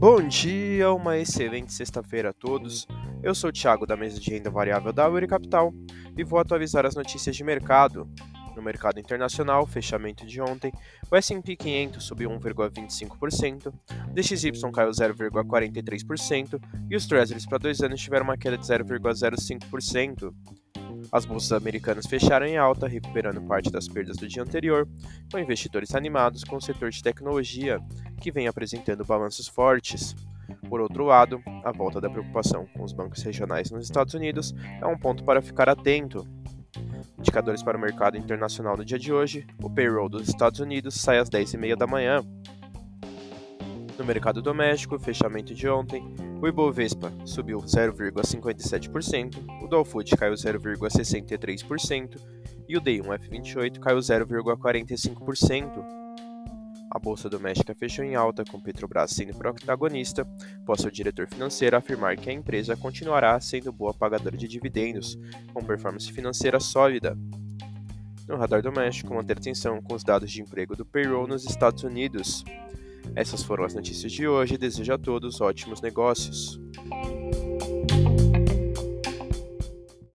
Bom dia, uma excelente sexta-feira a todos. Eu sou o Thiago da mesa de renda variável da Uri Capital e vou atualizar as notícias de mercado. No mercado internacional, fechamento de ontem, o S&P 500 subiu 1,25%, o DXY caiu 0,43% e os Treasuries para dois anos tiveram uma queda de 0,05%. As bolsas americanas fecharam em alta, recuperando parte das perdas do dia anterior, com investidores animados com o setor de tecnologia, que vem apresentando balanços fortes. Por outro lado, a volta da preocupação com os bancos regionais nos Estados Unidos é um ponto para ficar atento. Indicadores para o mercado internacional no dia de hoje: o payroll dos Estados Unidos sai às 10h30 da manhã. No mercado doméstico, fechamento de ontem, o Ibovespa subiu 0,57%, o Dow Food caiu 0,63% e o D1F28 caiu 0,45%. A bolsa doméstica fechou em alta, com Petrobras sendo protagonista, após seu diretor financeiro afirmar que a empresa continuará sendo boa pagadora de dividendos, com performance financeira sólida. No radar doméstico, manter atenção com os dados de emprego do payroll nos Estados Unidos. Essas foram as notícias de hoje. Desejo a todos ótimos negócios.